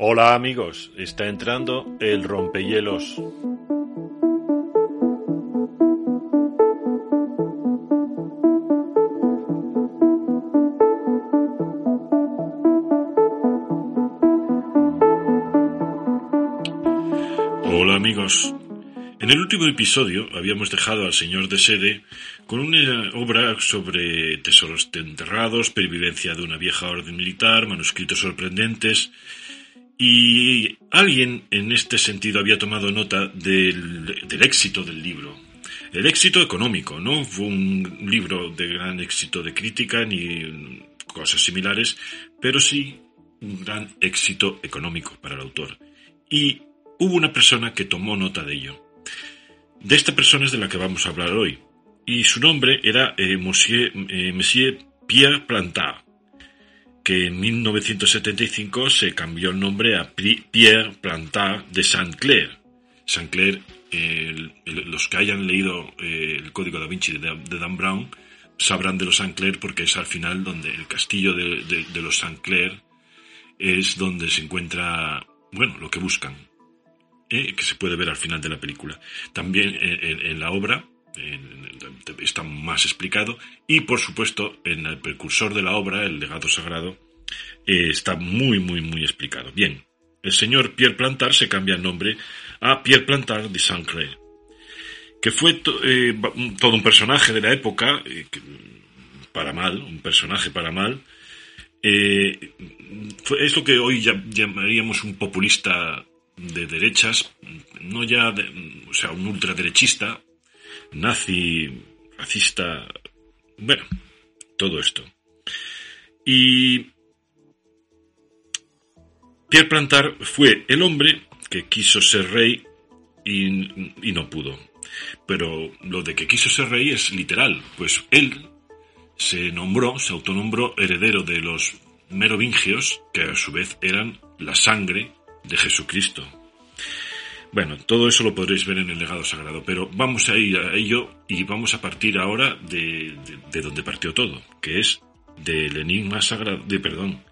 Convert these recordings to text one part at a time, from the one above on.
Hola amigos, está entrando el rompehielos. Hola amigos. En el último episodio habíamos dejado al señor de Sede con una obra sobre tesoros enterrados, pervivencia de una vieja orden militar, manuscritos sorprendentes, y alguien en este sentido había tomado nota del, éxito del libro. El éxito económico, no fue un libro de gran éxito de crítica ni cosas similares, pero sí un gran éxito económico para el autor. Y hubo una persona que tomó nota de ello. De esta persona es de la que vamos a hablar hoy. Y su nombre era eh, Monsieur, eh, Monsieur Pierre Plantard que en 1975 se cambió el nombre a Pierre Plantard de Saint-Clair. Saint-Clair, los que hayan leído eh, el Código da Vinci de, Dan Brown sabrán de los Saint-Clair porque es al final donde el castillo de, los Saint-Clair es donde se encuentra, bueno, lo que buscan, eh, que se puede ver al final de la película. También en la obra está más explicado y por supuesto en el precursor de la obra, el legado sagrado, eh, está muy muy muy explicado. Bien, el señor Pierre Plantard se cambia el nombre a Pierre Plantard de Saint-Clair, que fue eh, todo un personaje de la época, eh, para mal, un personaje para mal, es lo que hoy llamaríamos un populista de derechas, no ya, o sea, un ultraderechista, nazi, racista, bueno, todo esto. Y Pierre Plantar fue el hombre que quiso ser rey y, no pudo. Pero lo de que quiso ser rey es literal, pues él se nombró, se autonombró heredero de los merovingios, que a su vez eran la sangre de Jesucristo. Bueno, todo eso lo podréis ver en el legado sagrado, pero vamos a ir a ello y vamos a partir ahora de, donde partió todo, que es del enigma sagrado, de perdón,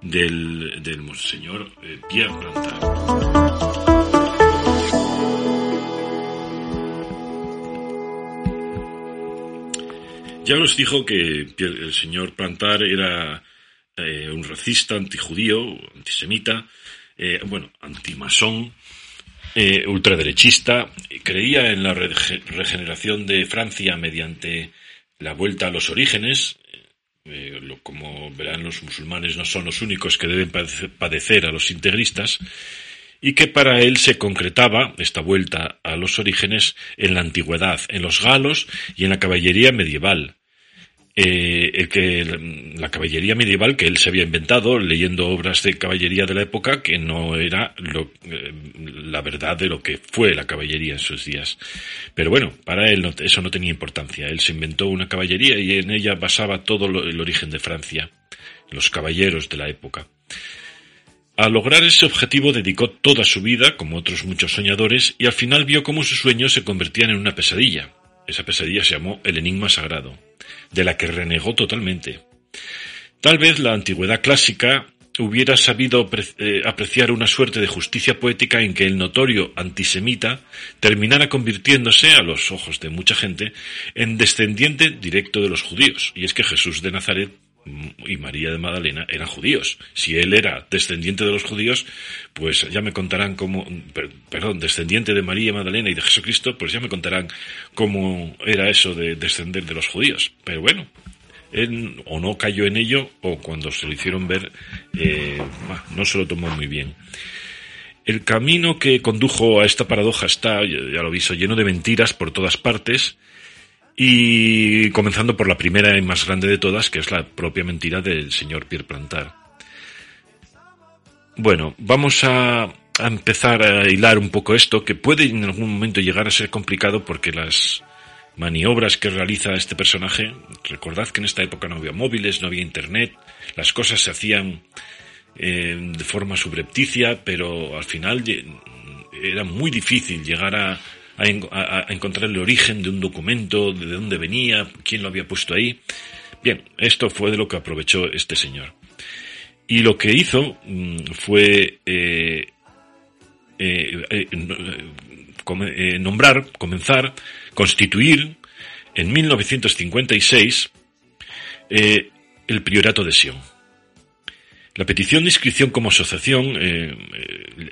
del, del Monseñor eh, Pierre Plantard. Ya os dijo que el señor Plantar era eh, un racista, antijudío, antisemita, eh, bueno, antimasón, eh, ultraderechista, creía en la regeneración de Francia mediante la vuelta a los orígenes. Eh, como verán, los musulmanes no son los únicos que deben padecer a los integristas y que para él se concretaba esta vuelta a los orígenes en la antigüedad, en los galos y en la caballería medieval, eh, que la caballería medieval que él se había inventado leyendo obras de caballería de la época que no era eh, la verdad de lo que fue la caballería en sus días. Pero bueno, para él eso no tenía importancia. Él se inventó una caballería y en ella basaba todo el origen de Francia, los caballeros de la época. A lograr ese objetivo dedicó toda su vida, como otros muchos soñadores, y al final vio cómo sus sueños se convertían en una pesadilla. Esa pesadilla se llamó el Enigma Sagrado de la que renegó totalmente. Tal vez la antigüedad clásica hubiera sabido eh, apreciar una suerte de justicia poética en que el notorio antisemita terminara convirtiéndose, a los ojos de mucha gente, en descendiente directo de los judíos. Y es que Jesús de Nazaret y María de Magdalena eran judíos. Si él era descendiente de los judíos, pues ya me contarán cómo, perdón, descendiente de María Magdalena y de Jesucristo, pues ya me contarán cómo era eso de descender de los judíos. Pero bueno, él o no cayó en ello o cuando se lo hicieron ver eh, no se lo tomó muy bien. El camino que condujo a esta paradoja está, ya lo visto, lleno de mentiras por todas partes Y comenzando por la primera y más grande de todas, que es la propia mentira del señor Pierre Plantar. Bueno, vamos a, empezar a hilar un poco esto, que puede en algún momento llegar a ser complicado porque las maniobras que realiza este personaje, recordad que en esta época no había móviles, no había internet, las cosas se hacían eh, de forma subrepticia, pero al final era muy difícil llegar a, encontrar el origen de un documento, de dónde venía, quién lo había puesto ahí. Bien, esto fue de lo que aprovechó este señor. Y lo que hizo mm, fue eh, eh, nombrar, comenzar, constituir en 1956 el Priorato de Sion la petición de inscripción como asociación eh,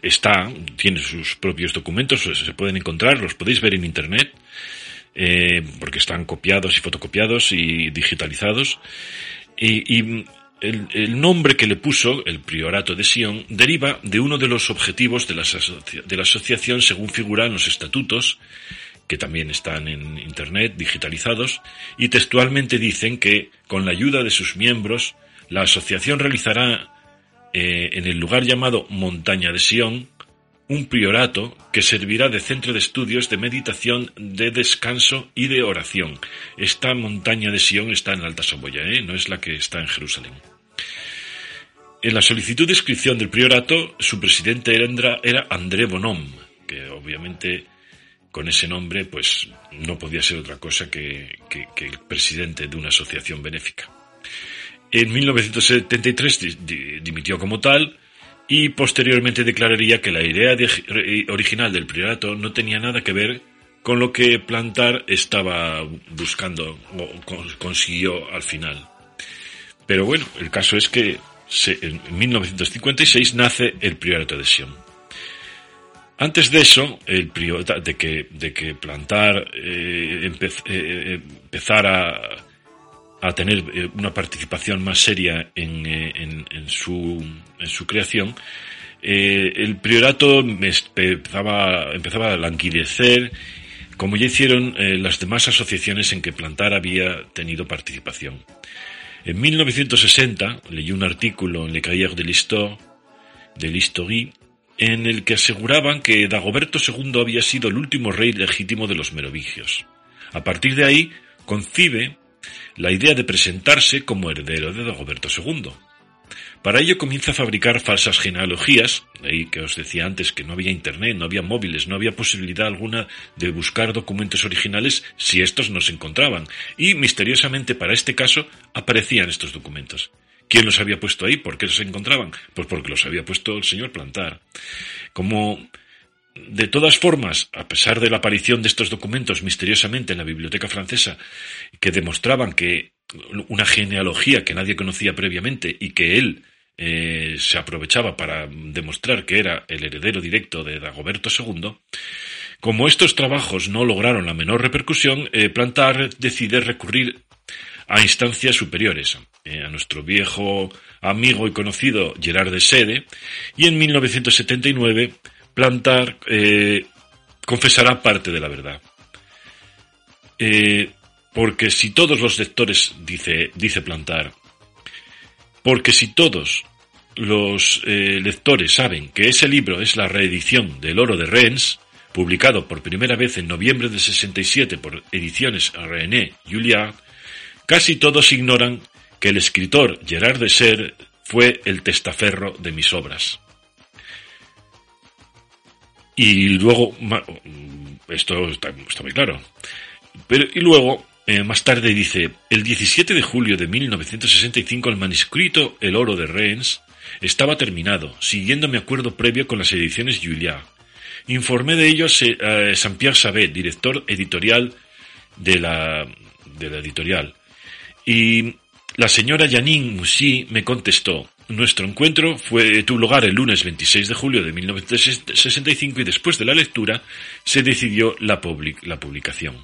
está, tiene sus propios documentos, se pueden encontrar, los podéis ver en internet, eh, porque están copiados y fotocopiados y digitalizados. Y, el, nombre que le puso, el Priorato de Sion, deriva de uno de los objetivos de la, de la asociación según figura en los estatutos, que también están en internet digitalizados, y textualmente dicen que, con la ayuda de sus miembros, la asociación realizará eh, en el lugar llamado Montaña de Sion, un priorato que servirá de centro de estudios, de meditación, de descanso y de oración. Esta montaña de Sion está en la Alta Saboya, ¿eh? no es la que está en Jerusalén. En la solicitud de inscripción del priorato, su presidente era André Bonhomme, que obviamente con ese nombre pues no podía ser otra cosa que el presidente de una asociación benéfica. En 1973 dimitió como tal y posteriormente declararía que la idea original del priorato no tenía nada que ver con lo que Plantar estaba buscando o consiguió al final. Pero bueno, el caso es que en 1956 nace el priorato de Sion. Antes de eso, el de que, de que Plantar eh, eh, eh, empezara a tener eh, una participación más seria en, eh, su, creación, eh, el priorato empezaba, empezaba a languidecer, como ya hicieron las demás asociaciones en que Plantar había tenido participación. En 1960 leí un artículo en Le Cahiers de l'Histoire, de l'Historie, en el que aseguraban que Dagoberto II había sido el último rey legítimo de los merovingios. A partir de ahí, concibe la idea de presentarse como heredero de Dagoberto II. Para ello comienza a fabricar falsas genealogías, ahí que os decía antes que no había internet, no había móviles, no había posibilidad alguna de buscar documentos originales si estos no se encontraban, y misteriosamente para este caso aparecían estos documentos. ¿Quién los había puesto ahí? ¿Por qué los encontraban? Pues porque los había puesto el señor Plantar. Como de todas formas, a pesar de la aparición de estos documentos misteriosamente en la biblioteca francesa, que demostraban que una genealogía que nadie conocía previamente y que él eh, se aprovechaba para demostrar que era el heredero directo de Dagoberto II, como estos trabajos no lograron la menor repercusión, eh, Plantar decide recurrir a instancias superiores, eh, a nuestro viejo amigo y conocido Gerard de Sede, y en 1979 Plantar eh, confesará parte de la verdad. Eh, porque si todos los lectores, dice, dice Plantar, porque si todos los eh, lectores saben que ese libro es la reedición del Oro de Rennes, publicado por primera vez en noviembre de 67 por Ediciones René Julliard, casi todos ignoran que el escritor Gerard de Ser fue el testaferro de mis obras. Y luego, esto está, muy claro. Pero, y luego, eh, más tarde dice, el 17 de julio de 1965 el manuscrito El oro de Reims estaba terminado, siguiendo mi acuerdo previo con las ediciones Juliá. Informé de ello a Saint-Pierre Sabet, director editorial de la, de la editorial. Y la señora Janine Moussy me contestó, nuestro encuentro fue, tuvo lugar el lunes 26 de julio de 1965 y después de la lectura se decidió la, la publicación.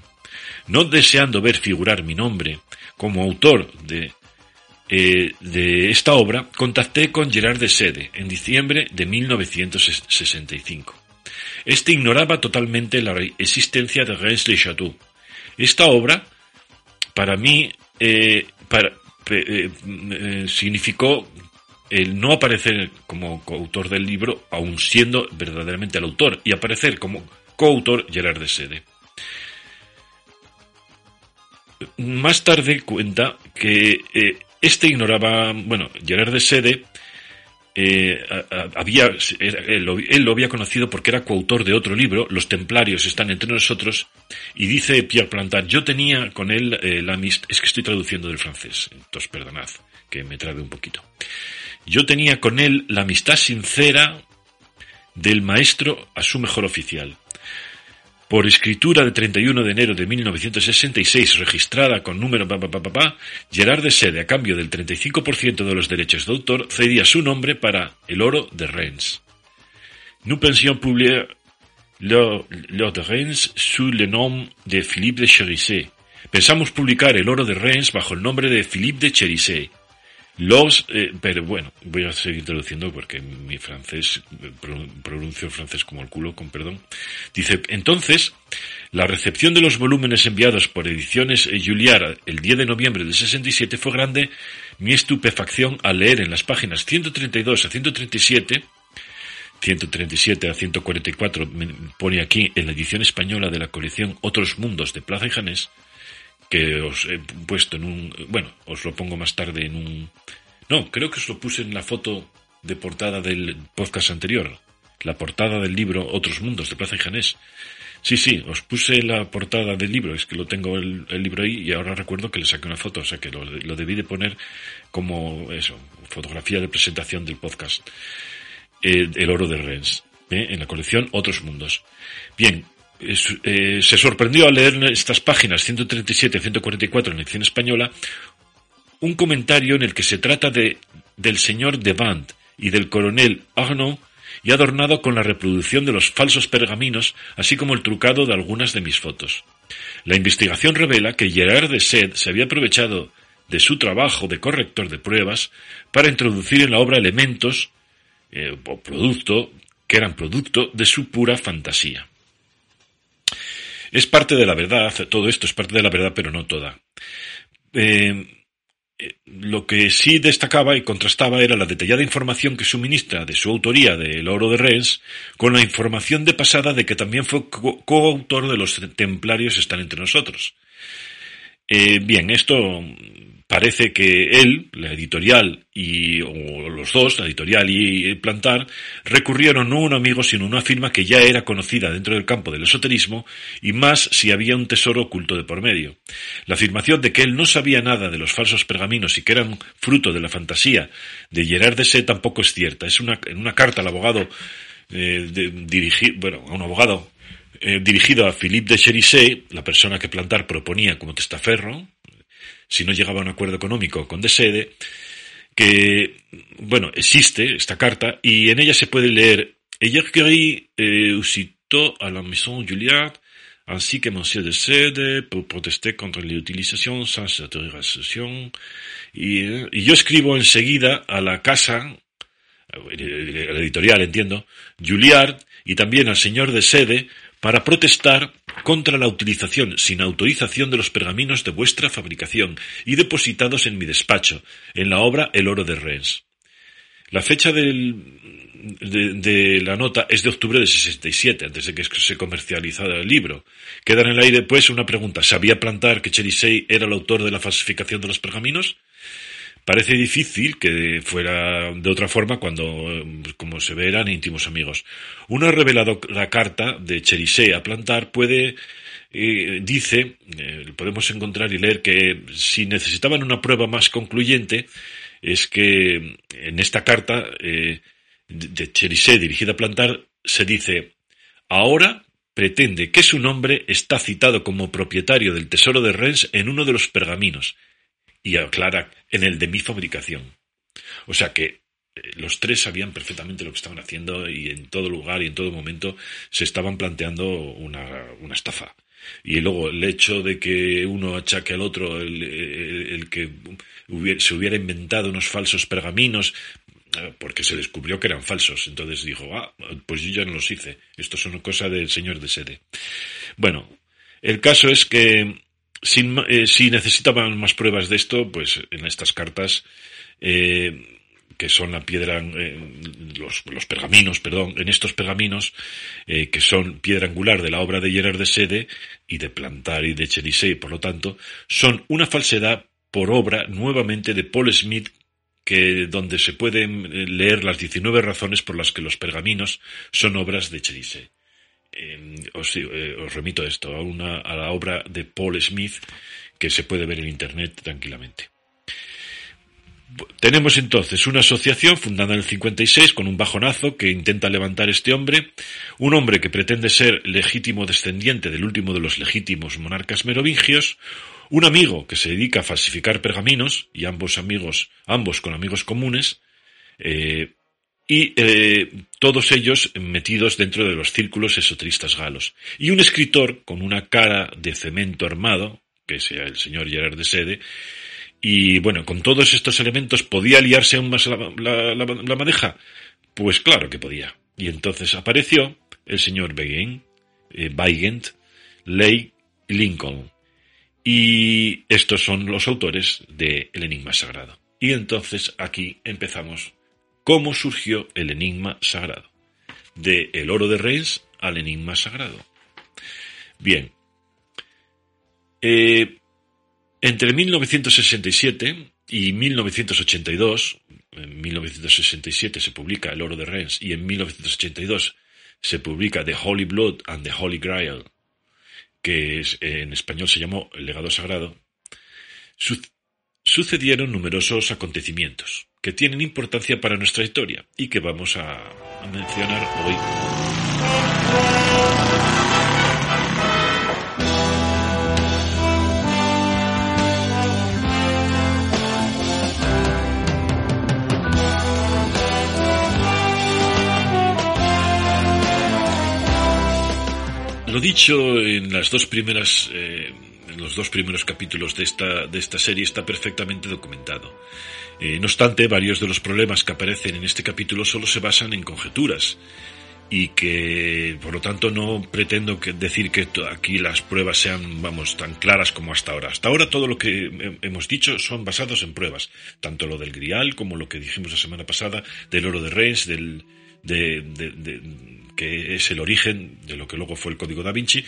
No deseando ver figurar mi nombre como autor de, eh, de esta obra, contacté con Gerard de Sede en diciembre de 1965. Este ignoraba totalmente la existencia de Reims le Chateau. Esta obra para mí para, significó el no aparecer como coautor del libro, aun siendo verdaderamente el autor, y aparecer como coautor Gerard de Sede. Más tarde cuenta que eh, este ignoraba, bueno, Gerard de Sede eh, había, él, lo había conocido porque era coautor de otro libro, Los Templarios están entre nosotros, y dice Pierre Plantat, yo tenía con él eh, la amistad, es que estoy traduciendo del francés, entonces perdonad que me trabe un poquito. Yo tenía con él la amistad sincera del maestro a su mejor oficial. Por escritura de 31 de enero de 1966, registrada con número pa, Gerard de Sede, a cambio del 35% de los derechos de autor, cedía su nombre para El Oro de Reims. Nous pensions publier l'Or de Reims sous le nom de Philippe de Cherisset. Pensamos publicar El Oro de Reims bajo el nombre de Philippe de Cherisset. Los, eh, pero bueno, voy a seguir traduciendo porque mi francés, pronuncio el francés como el culo, con perdón. Dice, entonces, la recepción de los volúmenes enviados por Ediciones Juliara el 10 de noviembre del 67 fue grande mi estupefacción al leer en las páginas 132 a 137 137 a 144 pone aquí en la edición española de la colección Otros Mundos de Plaza y Janés, que os he puesto en un... Bueno, os lo pongo más tarde en un... No, creo que os lo puse en la foto de portada del podcast anterior. La portada del libro Otros Mundos de Plaza y Janés. Sí, sí, os puse la portada del libro, es que lo tengo el, libro ahí y ahora recuerdo que le saqué una foto, o sea que lo, debí de poner como eso, fotografía de presentación del podcast. Eh, el oro de Rennes, ¿eh? en la colección Otros Mundos. Bien, eh, se sorprendió al leer estas páginas 137 y 144 en la edición española un comentario en el que se trata de, del señor de Band y del coronel Arnaud y adornado con la reproducción de los falsos pergaminos, así como el trucado de algunas de mis fotos. La investigación revela que Gerard de Sed se había aprovechado de su trabajo de corrector de pruebas para introducir en la obra elementos eh, o producto que eran producto de su pura fantasía. Es parte de la verdad, todo esto es parte de la verdad, pero no toda. Eh, lo que sí destacaba y contrastaba era la detallada información que suministra de su autoría del oro de Rennes con la información de pasada de que también fue coautor de los templarios están entre nosotros. Eh, bien, esto parece que él, la editorial y o los dos, la editorial y Plantar, recurrieron no a un amigo sino a una firma que ya era conocida dentro del campo del esoterismo y más si había un tesoro oculto de por medio. La afirmación de que él no sabía nada de los falsos pergaminos y que eran fruto de la fantasía de Gerard de Sé tampoco es cierta. Es una, en una carta al abogado eh, bueno, a un abogado eh, dirigido a Philippe de Cherisset, la persona que Plantar proponía como testaferro, si no llegaba a un acuerdo económico con Desede, que, bueno, existe esta carta y en ella se puede leer Ella quería eh, aussitôt à la maison Juliard, ainsi que Monsieur de Sede, pour protester contre l'utilisation sans autorisation. Y, eh, y yo escribo enseguida a la casa, a la editorial, entiendo, Juliard, y también al señor de Sede, para protestar contra la utilización sin autorización de los pergaminos de vuestra fabricación y depositados en mi despacho, en la obra El oro de Rennes. La fecha del, de, la nota es de octubre de 67, antes de que se comercializara el libro. Queda en el aire, pues, una pregunta. ¿Sabía plantar que Cherisey era el autor de la falsificación de los pergaminos? Parece difícil que fuera de otra forma cuando, como se ve, eran íntimos amigos. Una reveladora carta de Cherisé a plantar puede, eh, dice, eh, podemos encontrar y leer que si necesitaban una prueba más concluyente, es que en esta carta eh, de Cherisé dirigida a plantar se dice, ahora pretende que su nombre está citado como propietario del tesoro de Rennes en uno de los pergaminos y aclara en el de mi fabricación. O sea que eh, los tres sabían perfectamente lo que estaban haciendo y en todo lugar y en todo momento se estaban planteando una, una estafa. Y luego el hecho de que uno achaque al otro el, que se hubiera inventado unos falsos pergaminos, eh, porque se descubrió que eran falsos. Entonces dijo, ah, pues yo ya no los hice. Esto son cosas del señor de sede. Bueno, el caso es que sin, eh, si necesitaban más pruebas de esto, pues en estas cartas, eh, que son la piedra, eh, los, los, pergaminos, perdón, en estos pergaminos, que son piedra angular de la obra de Gerard de Sede y de Plantar y de Cherisey, por lo tanto, son una falsedad por obra nuevamente de Paul Smith que donde se pueden leer las 19 razones por las que los pergaminos son obras de Cherisey. Em, os, eh, os, remito esto, a, una, a la obra de Paul Smith que se puede ver en Internet tranquilamente. Tenemos entonces una asociación fundada en el 56 con un bajonazo que intenta levantar este hombre, un hombre que pretende ser legítimo descendiente del último de los legítimos monarcas merovingios, un amigo que se dedica a falsificar pergaminos y ambos amigos, ambos con amigos comunes, eh, y eh, todos ellos metidos dentro de los círculos esotristas galos. Y un escritor con una cara de cemento armado, que sea el señor Gerard de Sede, y bueno, con todos estos elementos, ¿podía liarse aún más la, la, madeja? Pues claro que podía. Y entonces apareció el señor Begin, eh, Weigand, Ley y Lincoln. Y estos son los autores de El Enigma Sagrado. Y entonces aquí empezamos cómo surgió el enigma sagrado, de el oro de Reims al enigma sagrado. Bien, eh, entre 1967 y 1982, en 1967 se publica El oro de Reims y en 1982 se publica The Holy Blood and the Holy Grail, que en español se llamó El legado sagrado, sucedieron numerosos acontecimientos que tienen importancia para nuestra historia y que vamos a, mencionar hoy. Lo dicho en las dos primeras eh, los dos primeros capítulos de esta, de esta serie está perfectamente documentado. Eh, no obstante, varios de los problemas que aparecen en este capítulo solo se basan en conjeturas y que, por lo tanto, no pretendo decir que aquí las pruebas sean, vamos, tan claras como hasta ahora. Hasta ahora todo lo que hemos dicho son basados en pruebas, tanto lo del Grial como lo que dijimos la semana pasada del oro de Reims, del, de, de, que es el origen de lo que luego fue el Código da Vinci,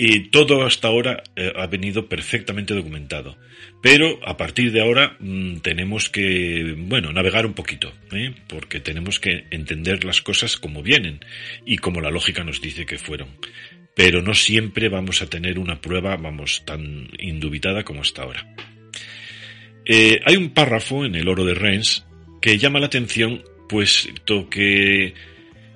y todo hasta ahora eh, ha venido perfectamente documentado. Pero a partir de ahora mm, tenemos que, bueno, navegar un poquito, ¿eh? porque tenemos que entender las cosas como vienen y como la lógica nos dice que fueron. Pero no siempre vamos a tener una prueba, vamos, tan indubitada como hasta ahora. Eh, hay un párrafo en el oro de Reims que llama la atención, puesto que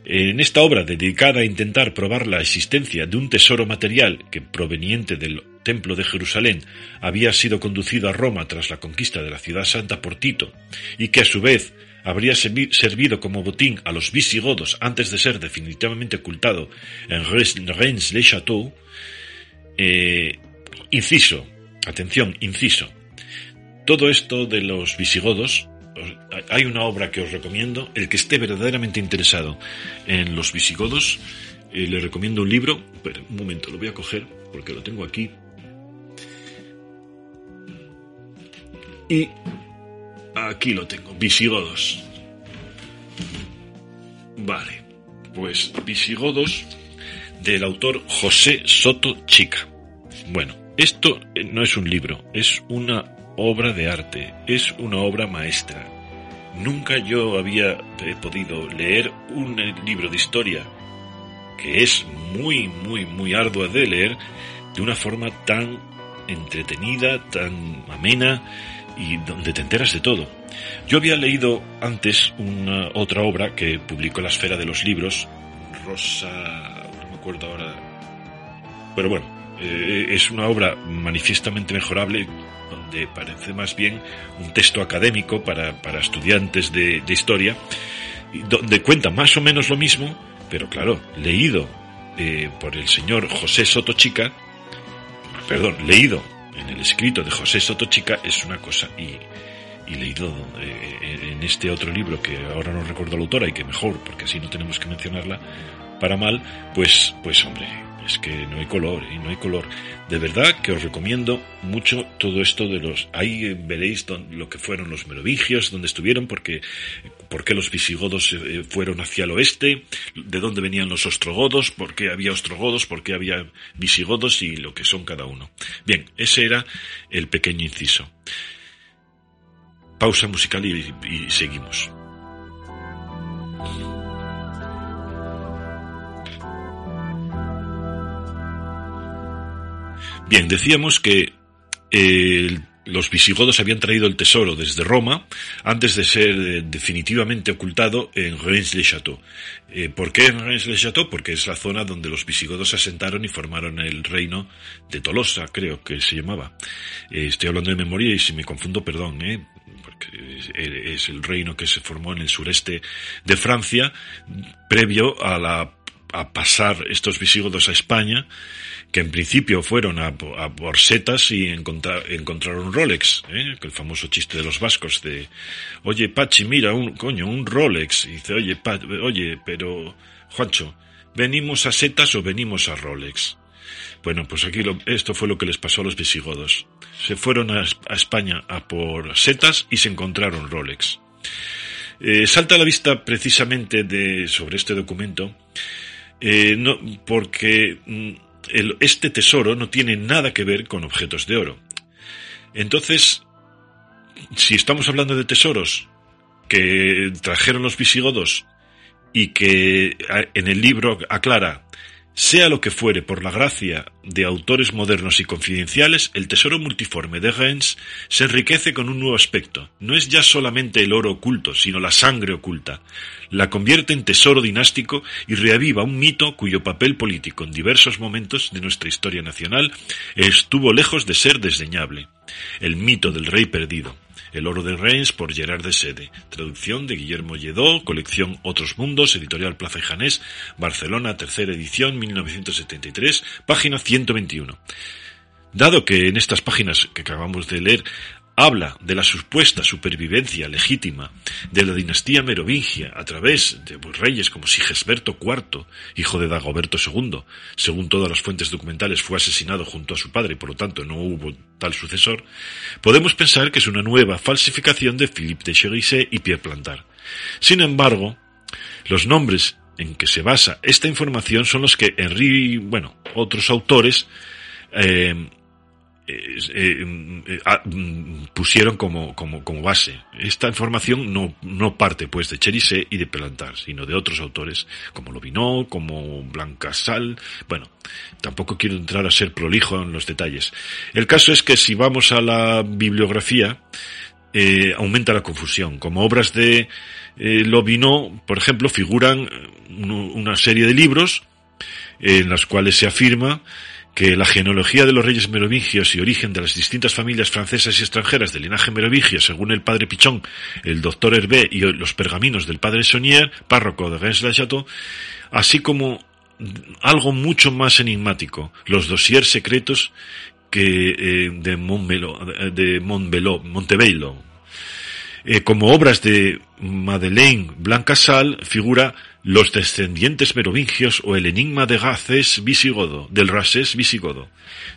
en esta obra dedicada a intentar probar la existencia de un tesoro material que proveniente del Templo de Jerusalén había sido conducido a Roma tras la conquista de la ciudad santa por Tito y que a su vez habría servido como botín a los visigodos antes de ser definitivamente ocultado en Reims-le-Château, eh, inciso, atención, inciso, todo esto de los visigodos hay una obra que os recomiendo. El que esté verdaderamente interesado en los visigodos, eh, le recomiendo un libro. Pero, un momento, lo voy a coger porque lo tengo aquí. Y aquí lo tengo, visigodos. Vale, pues visigodos del autor José Soto Chica. Bueno, esto eh, no es un libro, es una obra de arte, es una obra maestra. Nunca yo había podido leer un libro de historia que es muy, muy, muy ardua de leer de una forma tan entretenida, tan amena y donde te enteras de todo. Yo había leído antes una otra obra que publicó la Esfera de los Libros, Rosa, no me acuerdo ahora, pero bueno, eh, es una obra manifiestamente mejorable donde parece más bien un texto académico para, para estudiantes de, de, historia, donde cuenta más o menos lo mismo, pero claro, leído eh, por el señor José Soto Chica, perdón, leído en el escrito de José Soto Chica es una cosa y, y leído eh, en este otro libro que ahora no recuerdo la autora y que mejor, porque así no tenemos que mencionarla para mal, pues, pues hombre, es que no hay color, y ¿eh? no hay color. De verdad que os recomiendo mucho todo esto de los... Ahí veréis lo que fueron los merovingios, donde estuvieron, porque, por qué los visigodos eh, fueron hacia el oeste, de dónde venían los ostrogodos, por qué había ostrogodos, por qué había visigodos y lo que son cada uno. Bien, ese era el pequeño inciso. Pausa musical y seguimos. Bien, decíamos que eh, los visigodos habían traído el tesoro desde Roma antes de ser eh, definitivamente ocultado en Reims-le-Château. Eh, ¿Por qué en Reims-le-Château? Porque es la zona donde los visigodos se asentaron y formaron el reino de Tolosa, creo que se llamaba. estoy hablando de memoria y si me confundo, perdón, porque es el reino que se formó en el sureste de Francia previo a la a pasar estos visigodos a España que en principio fueron a, por setas y encontraron Rolex, ¿eh? el famoso chiste de los vascos de, oye Pachi, mira, un coño, un Rolex. Y dice, oye, oye, pero Juancho, ¿venimos a setas o venimos a Rolex? Bueno, pues aquí esto fue lo que les pasó a los visigodos. Se fueron a, España a por setas y se encontraron Rolex. Eh, salta a la vista precisamente de, sobre este documento, eh, no, porque mm, este tesoro no tiene nada que ver con objetos de oro. Entonces, si estamos hablando de tesoros que trajeron los visigodos y que en el libro aclara sea lo que fuere, por la gracia de autores modernos y confidenciales, el tesoro multiforme de Reims se enriquece con un nuevo aspecto. No es ya solamente el oro oculto, sino la sangre oculta. La convierte en tesoro dinástico y reaviva un mito cuyo papel político en diversos momentos de nuestra historia nacional estuvo lejos de ser desdeñable. El mito del rey perdido. El oro de Reims por Gerard de Sede. Traducción de Guillermo Lledó, colección Otros Mundos, editorial Plaza y Janés, Barcelona, tercera edición, 1973, página 121. Dado que en estas páginas que acabamos de leer habla de la supuesta supervivencia legítima de la dinastía merovingia a través de reyes como Sigesberto IV, hijo de Dagoberto II. Según todas las fuentes documentales fue asesinado junto a su padre y por lo tanto no hubo tal sucesor, podemos pensar que es una nueva falsificación de Philippe de Cherisset y Pierre Plantar. Sin embargo, los nombres en que se basa esta información son los que Henry, bueno, otros autores eh, pusieron como, como, como, base. Esta información no, no parte pues de Cherise y de Pelantar, sino de otros autores como Lobinó, como Blancasal. Bueno, tampoco quiero entrar a ser prolijo en los detalles. El caso es que si vamos a la bibliografía, eh, aumenta la confusión. Como obras de eh, Lobinó, por ejemplo, figuran una serie de libros en las cuales se afirma que la genealogía de los reyes merovingios y origen de las distintas familias francesas y extranjeras del linaje merovingio, según el padre Pichón, el doctor Hervé y los pergaminos del padre Saunier, párroco de Reims-la-Château, así como algo mucho más enigmático, los dossiers secretos que eh, de Montbello, de Montebello. Eh, como obras de Madeleine Blancasal figura los descendientes merovingios o el enigma de Gacés visigodo, del Rasés visigodo.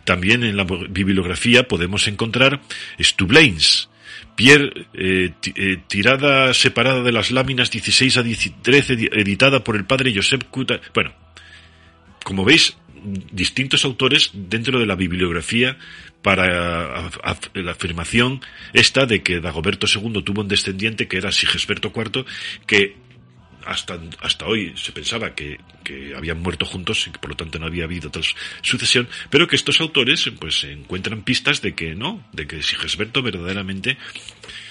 También en la bibliografía podemos encontrar Stublains, Pierre, eh, eh, tirada separada de las láminas 16 a 13, editada por el padre Josep Cuta. Bueno, como veis, distintos autores dentro de la bibliografía para la afirmación esta de que Dagoberto II tuvo un descendiente que era Sigesberto IV, que hasta, hasta hoy se pensaba que, habían muerto juntos y que por lo tanto no había habido tal sucesión, pero que estos autores pues encuentran pistas de que no, de que Sigisberto verdaderamente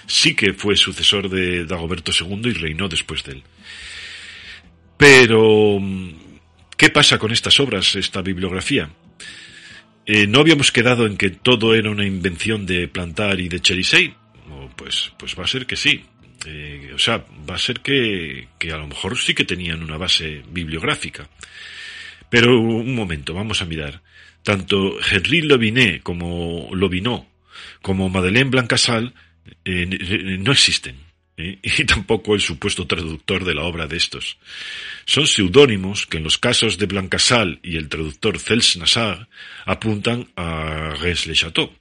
sí que fue sucesor de Dagoberto II y reinó después de él. Pero, ¿qué pasa con estas obras, esta bibliografía? Eh, ¿No habíamos quedado en que todo era una invención de Plantar y de Cherisey? Pues, pues va a ser que sí. Eh, o sea, va a ser que, que a lo mejor sí que tenían una base bibliográfica. Pero un momento, vamos a mirar. Tanto Henri Lobinet como Lobinot como Madeleine Blancasal eh, no existen. ¿eh? y tampoco el supuesto traductor de la obra de estos. Son seudónimos que en los casos de Blancasal y el traductor Cels Nassar apuntan a Rennes-le-Château.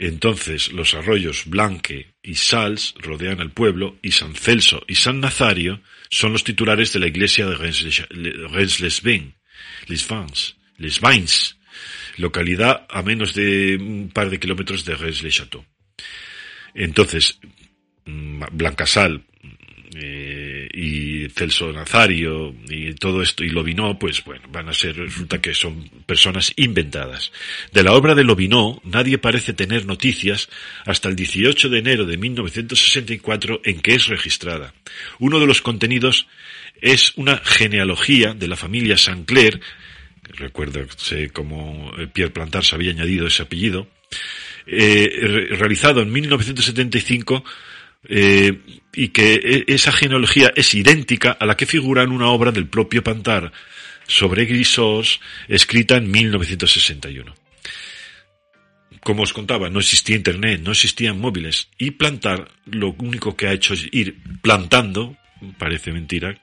Entonces los arroyos Blanque y Sals rodean el pueblo y San Celso y San Nazario son los titulares de la iglesia de Rennes-les-Bains, Les Vins, localidad a menos de un par de kilómetros de Rennes-le-Château. Entonces, mm, Blancasal eh, y Celso Nazario y todo esto y Lobinó, pues bueno, van a ser, resulta que son personas inventadas. De la obra de Lobinó nadie parece tener noticias hasta el 18 de enero de 1964 en que es registrada. Uno de los contenidos es una genealogía de la familia Sancler, recuerdo cómo Pierre Plantar se había añadido ese apellido, eh, realizado en 1975 eh, y que e, esa genealogía es idéntica a la que figura en una obra del propio Pantar sobre Grisos, escrita en 1961. Como os contaba, no existía Internet, no existían móviles, y Plantar lo único que ha hecho es ir plantando, parece mentira,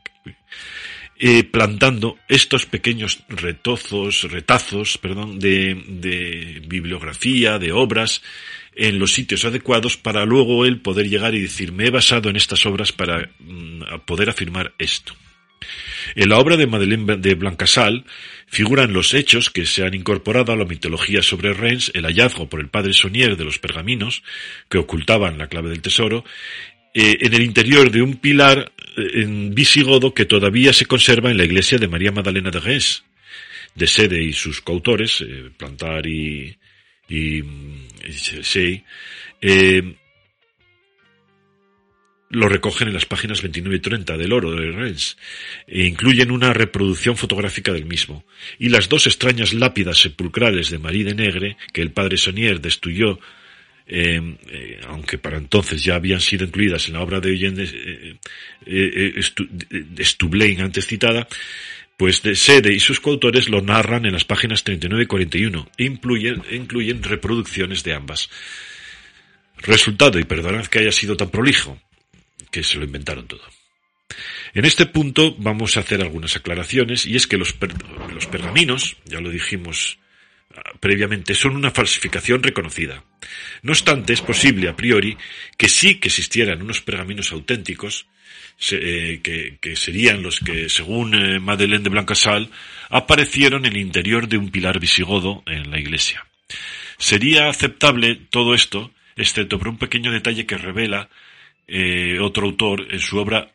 eh, plantando estos pequeños retozos, retazos, perdón, de, de bibliografía, de obras, en los sitios adecuados para luego él poder llegar y decir, me he basado en estas obras para mm, poder afirmar esto. En la obra de Madeleine de Blancasal figuran los hechos que se han incorporado a la mitología sobre Reims, el hallazgo por el padre Sonier de los pergaminos que ocultaban la clave del tesoro, eh, en el interior de un pilar eh, en visigodo que todavía se conserva en la iglesia de María Magdalena de Reims, de Sede y sus coautores, eh, Plantar y, y sí, eh, lo recogen en las páginas 29 y 30 del oro de Rennes e incluyen una reproducción fotográfica del mismo. Y las dos extrañas lápidas sepulcrales de Marie de Negre que el padre Sonier destruyó, eh, eh, aunque para entonces ya habían sido incluidas en la obra de Eugène Stublain antes citada, pues de Sede y sus coautores lo narran en las páginas 39 y 41 e incluyen, incluyen reproducciones de ambas. Resultado, y perdonad que haya sido tan prolijo, que se lo inventaron todo. En este punto vamos a hacer algunas aclaraciones y es que los, los pergaminos, ya lo dijimos ah, previamente, son una falsificación reconocida. No obstante, es posible a priori que sí que existieran unos pergaminos auténticos eh, que, serían los que, según eh, Madeleine de Blancasal, aparecieron en el interior de un pilar visigodo en la iglesia. Sería aceptable todo esto, excepto por un pequeño detalle que revela eh, otro autor en su obra,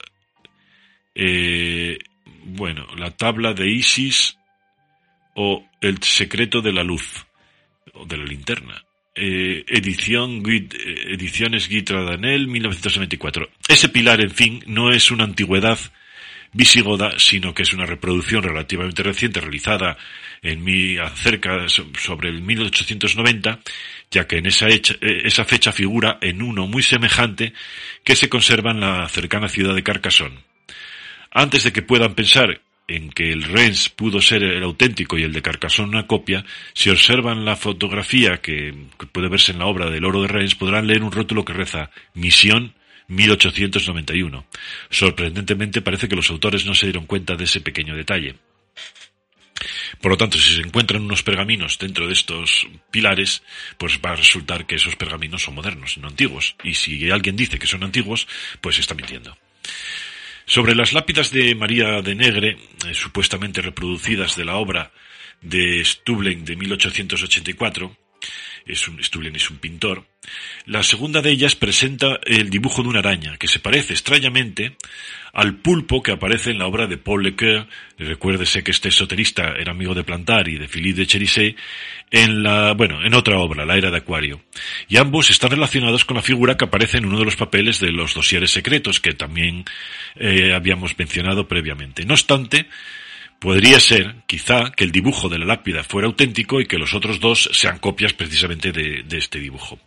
bueno, la tabla de Isis o el secreto de la luz, o de la linterna eh, edición, eh, ediciones Guitra Danel, 1994. Ese pilar, en fin, no es una antigüedad visigoda, sino que es una reproducción relativamente reciente realizada en mi, acerca sobre el 1890, ya que en esa, eh, esa fecha figura en uno muy semejante que se conserva en la cercana ciudad de Carcassonne. Antes de que puedan pensar en que el Rennes pudo ser el auténtico y el de Carcassonne una copia, si observan la fotografía que, puede verse en la obra del oro de Rennes, podrán leer un rótulo que reza Misión 1891. Sorprendentemente parece que los autores no se dieron cuenta de ese pequeño detalle. Por lo tanto, si se encuentran unos pergaminos dentro de estos pilares, pues va a resultar que esos pergaminos son modernos, no antiguos. Y si alguien dice que son antiguos, pues está mintiendo. Sobre las lápidas de María de Negre, eh, supuestamente reproducidas de la obra de Stublen de 1884, es un, Stublen es un pintor, la segunda de ellas presenta el dibujo de una araña, que se parece extrañamente al pulpo que aparece en la obra de Paul Lecoeur, recuérdese que este esoterista era amigo de Plantar y de Philippe de Cherisset, en la, bueno, en otra obra, La era de Acuario. Y ambos están relacionados con la figura que aparece en uno de los papeles de los dosieres secretos que también eh, habíamos mencionado previamente. No obstante, Podría ser, quizá, que el dibujo de la lápida fuera auténtico y que los otros dos sean copias precisamente de, este dibujo.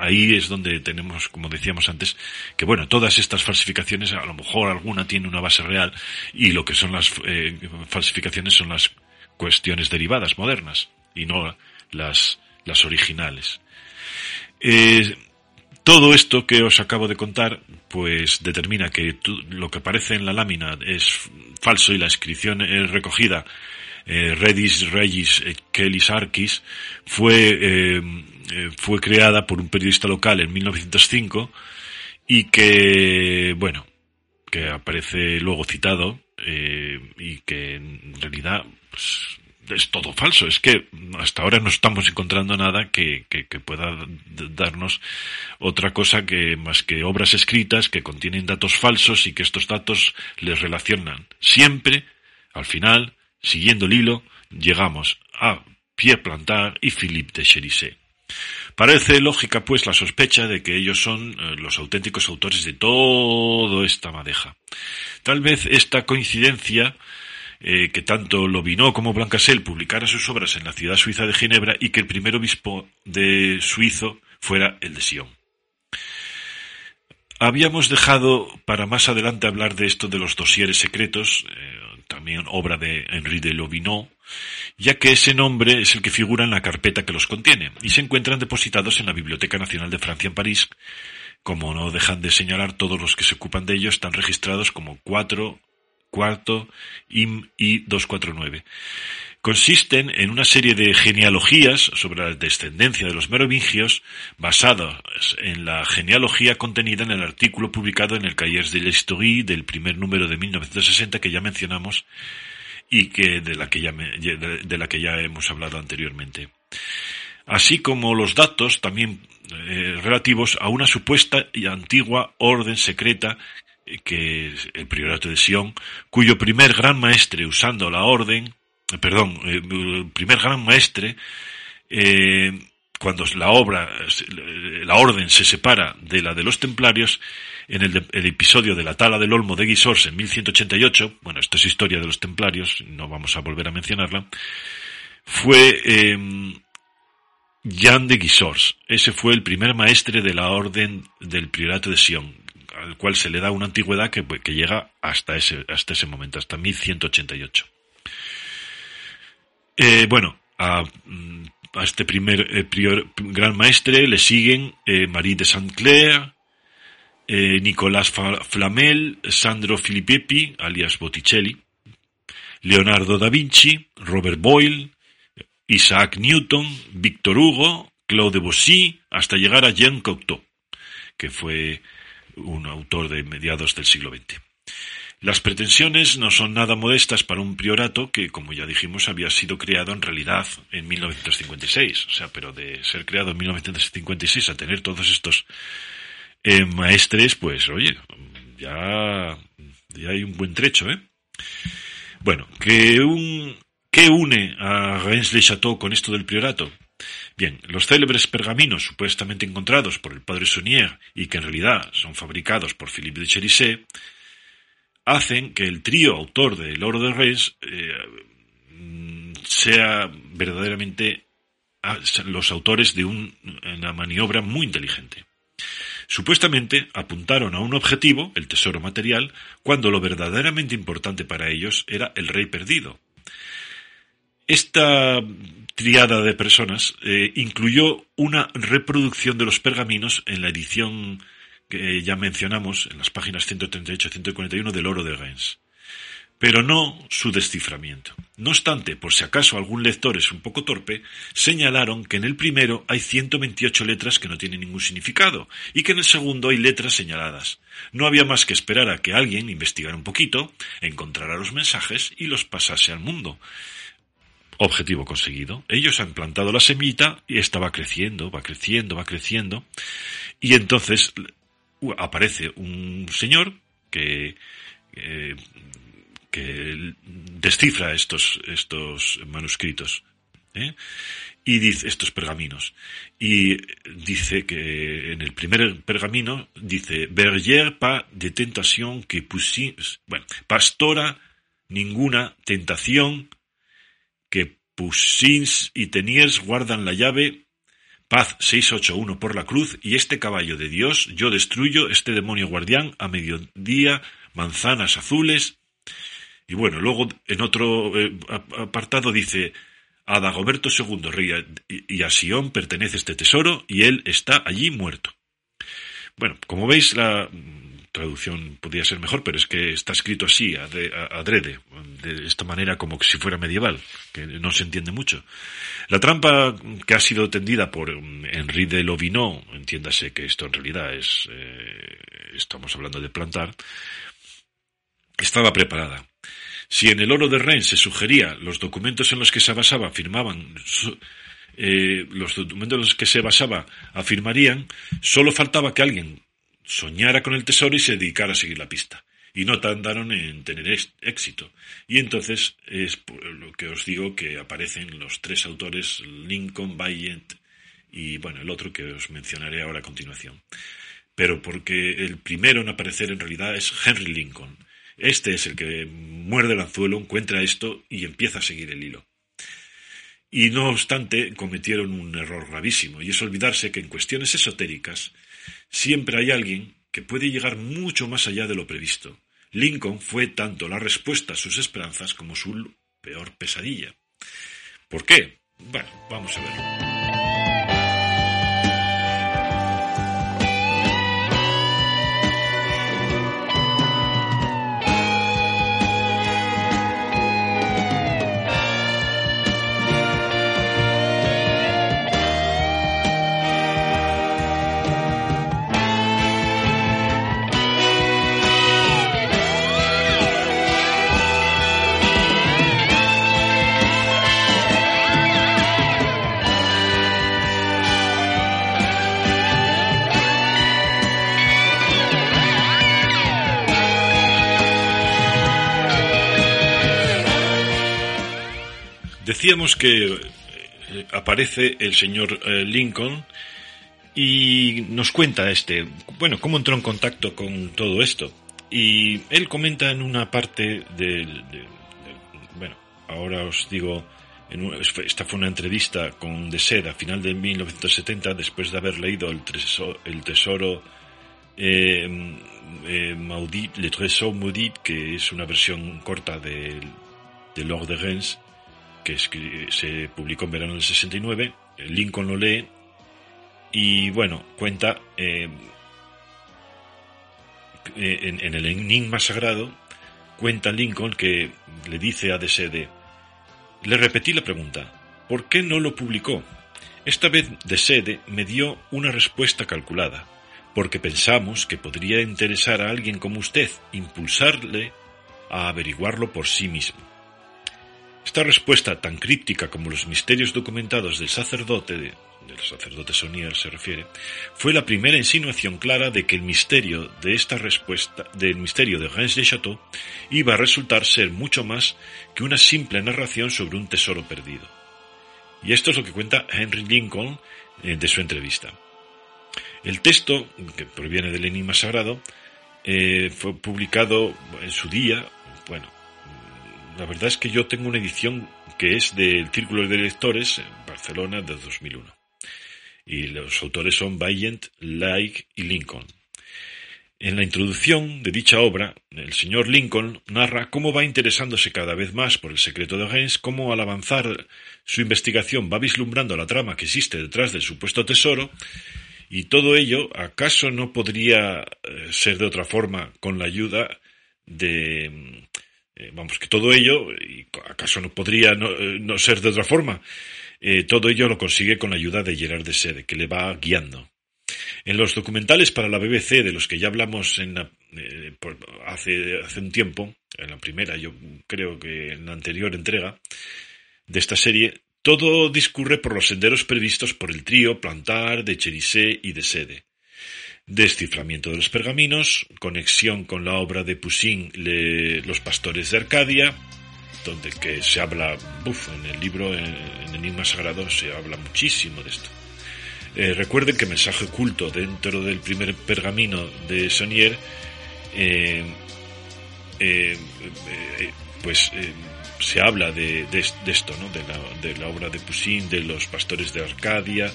Ahí es donde tenemos, como decíamos antes, que bueno, todas estas falsificaciones, a lo mejor alguna tiene una base real y lo que son las eh, falsificaciones son las cuestiones derivadas modernas y no las, las originales. Eh, Todo esto que os acabo de contar, pues determina que lo que aparece en la lámina es falso y la inscripción recogida. Eh, Redis Regis Kelis Arkis fue, eh, eh, fue creada por un periodista local en 1905 y que, bueno, que aparece luego citado eh, y que en realidad pues, es todo falso. Es que hasta ahora no estamos encontrando nada que, que, pueda darnos otra cosa que más que obras escritas que contienen datos falsos y que estos datos les relacionan. Siempre, al final, siguiendo el hilo, llegamos a Pierre Plantard y Philippe de Cherisset. Parece lógica, pues, la sospecha de que ellos son eh, los auténticos autores de toda esta madeja. Tal vez esta coincidencia eh, que tanto Lobinó como Blancasel publicara sus obras en la ciudad suiza de Ginebra y que el primer obispo de suizo fuera el de Sion. Habíamos dejado para más adelante hablar de esto de los dosieres secretos, eh, también obra de Henri de Lobinot, ya que ese nombre es el que figura en la carpeta que los contiene, y se encuentran depositados en la Biblioteca Nacional de Francia en París. Como no dejan de señalar, todos los que se ocupan de ello están registrados como 4, cuarto, IM y 249 consisten en una serie de genealogías sobre la descendencia de los merovingios basadas en la genealogía contenida en el artículo publicado en el Cahiers de l'Historie del primer número de 1960 que ya mencionamos y que de la que ya, de la que ya hemos hablado anteriormente. Así como los datos también eh, relativos a una supuesta y antigua orden secreta que es el priorato de Sion, cuyo primer gran maestre usando la orden perdón, eh, el primer gran maestre, eh, cuando la obra, la orden se separa de la de los templarios, en el, episodio de la tala del Olmo de Guisors en 1188, bueno, esto es historia de los templarios, no vamos a volver a mencionarla, fue eh, Jan de Guisors. Ese fue el primer maestre de la orden del priorato de Sion, al cual se le da una antigüedad que, que llega hasta ese, hasta ese momento, hasta 1188. Eh, bueno, a, este primer eh, gran maestre le siguen eh, Marie de Saint-Clair, Nicolás Flamel, Sandro Filippepi, alias Botticelli, Leonardo da Vinci, Robert Boyle, Isaac Newton, Victor Hugo, Claude Debussy, hasta llegar a Jean Cocteau, que fue un autor de mediados del siglo XX. Las pretensiones no son nada modestas para un priorato que, como ya dijimos, había sido creado en realidad en 1956. O sea, pero de ser creado en 1956 a tener todos estos eh, maestres, pues, oye, ya, ya hay un buen trecho, ¿eh? Bueno, que un, ¿qué une a Reims-le-Château con esto del priorato? Bien, los célebres pergaminos supuestamente encontrados por el padre Saunier y que en realidad son fabricados por Philippe de Cherisset hacen que el trío autor de Lord of the Rings eh, sea verdaderamente ah, los autores de una maniobra muy inteligente. Supuestamente apuntaron a un objetivo, el tesoro material, cuando lo verdaderamente importante para ellos era el rey perdido. Esta triada de personas eh, incluyó una reproducción de los pergaminos en la edición que ya mencionamos en las páginas 138 y 141 del oro de Reims, pero no su desciframiento. No obstante, por si acaso algún lector es un poco torpe, señalaron que en el primero hay 128 letras que no tienen ningún significado y que en el segundo hay letras señaladas. No había más que esperar a que alguien investigara un poquito, encontrara los mensajes y los pasase al mundo. Objetivo conseguido. Ellos han plantado la semillita y esta va creciendo, va creciendo, va creciendo. Y entonces aparece un señor que, eh, que descifra estos, estos manuscritos ¿eh? y dice estos pergaminos y dice que en el primer pergamino dice berger pas de que pusins bueno pastora ninguna tentación que pusins y teniers guardan la llave Paz 681 por la cruz y este caballo de Dios, yo destruyo este demonio guardián a mediodía, manzanas azules. Y bueno, luego en otro eh, apartado dice, a Dagoberto II, rey y a Sion pertenece este tesoro y él está allí muerto. Bueno, como veis, la traducción podría ser mejor, pero es que está escrito así, adrede, de esta manera como si fuera medieval, que no se entiende mucho. La trampa que ha sido tendida por mm, Henri de Lovinot, entiéndase que esto en realidad es, eh, estamos hablando de plantar, estaba preparada. Si en el oro de Rennes se sugería los documentos en los que se basaba afirmaban eh, los documentos en los que se basaba afirmarían, solo faltaba que alguien soñara con el tesoro y se dedicara a seguir la pista. Y no tardaron en tener éxito. Y entonces es lo que os digo que aparecen los tres autores, Lincoln, Bayent y bueno, el otro que os mencionaré ahora a continuación. Pero porque el primero en aparecer en realidad es Henry Lincoln. Este es el que muerde el anzuelo, encuentra esto y empieza a seguir el hilo. Y no obstante, cometieron un error gravísimo, y es olvidarse que en cuestiones esotéricas siempre hay alguien que puede llegar mucho más allá de lo previsto. Lincoln fue tanto la respuesta a sus esperanzas como su peor pesadilla. ¿Por qué? Bueno, vamos a verlo. Decíamos que eh, aparece el señor eh, Lincoln y nos cuenta este, bueno, cómo entró en contacto con todo esto. Y él comenta en una parte del, bueno, ahora os digo, esta fue una entrevista con De Sed a final de 1970, después de haber leído El Tesoro, el tesoro eh, Maudit, Le Trésor Maudit, que es una versión corta de, de Lord de Reims, que se publicó en verano del 69. Lincoln lo lee y, bueno, cuenta eh, eh, en, el Enigma Sagrado, cuenta Lincoln que le dice a Desede, le repetí la pregunta, ¿por qué no lo publicó? Esta vez Desede me dio una respuesta calculada, porque pensamos que podría interesar a alguien como usted, impulsarle a averiguarlo por sí mismo. Esta respuesta tan críptica como los misterios documentados del sacerdote, del sacerdote Sonier se refiere, fue la primera insinuación clara de que el misterio de esta respuesta, del misterio de Reims de Chateau, iba a resultar ser mucho más que una simple narración sobre un tesoro perdido. Y esto es lo que cuenta Henry Lincoln eh, de su entrevista. El texto, que proviene del Enigma Sagrado, eh, fue publicado en su día, bueno, la verdad es que yo tengo una edición que es del Círculo de Lectores en Barcelona de 2001. Y los autores son Bayent, Like y Lincoln. En la introducción de dicha obra, el señor Lincoln narra cómo va interesándose cada vez más por el secreto de Reims, cómo al avanzar su investigación va vislumbrando la trama que existe detrás del supuesto tesoro, y todo ello, ¿acaso no podría eh, ser de otra forma con la ayuda de eh, vamos, que todo ello, y acaso no podría no, eh, ser de otra forma, eh, todo ello lo consigue con la ayuda de Gerard de Sede, que le va guiando. En los documentales para la BBC, de los que ya hablamos en hace, hace un tiempo, en la primera, yo creo que en la anterior entrega de esta serie, todo discurre por los senderos previstos por el trío Plantar, de Cherisé y de Sede desciframiento de los pergaminos, conexión con la obra de Poussin, Los pastores de Arcadia, donde que se habla, en el libro, en, Enigma Sagrado, se habla muchísimo de esto. Eh, recuerden que mensaje oculto dentro del primer pergamino de Sonier, eh, eh, pues se habla de, esto, ¿no? de, la, de la obra de Poussin, de los pastores de Arcadia,